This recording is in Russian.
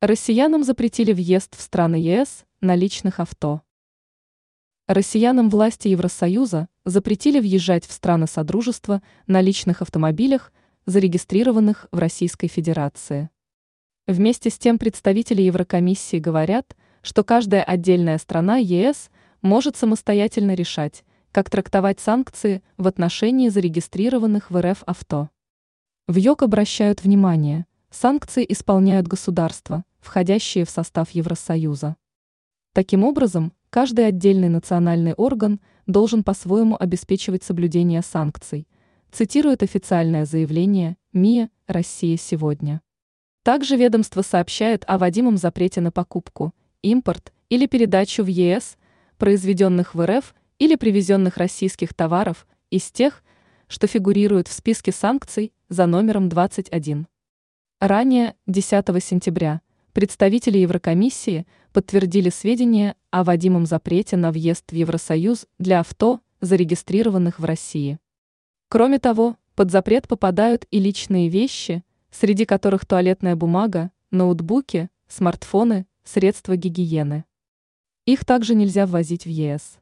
Россиянам запретили въезд в страны ЕС на личных авто. Россиянам власти Евросоюза запретили въезжать в страны Содружества на личных автомобилях, зарегистрированных в Российской Федерации. Вместе с тем представители Еврокомиссии говорят, что каждая отдельная страна ЕС может самостоятельно решать, как трактовать санкции в отношении зарегистрированных в РФ авто. В ЙОК обращают внимание, санкции исполняют государства, входящие в состав Евросоюза. Таким образом, каждый отдельный национальный орган должен по-своему обеспечивать соблюдение санкций, цитирует официальное заявление МИА «Россия сегодня». Также ведомство сообщает о вводимом запрете на покупку, импорт или передачу в ЕС произведенных в РФ или привезенных российских товаров из тех, что фигурируют в списке санкций за номером 21. Ранее, 10 сентября, представители Еврокомиссии подтвердили сведения о вводимом запрете на въезд в Евросоюз для авто, зарегистрированных в России. Кроме того, под запрет попадают и личные вещи, среди которых туалетная бумага, ноутбуки, смартфоны, средства гигиены. Их также нельзя ввозить в ЕС.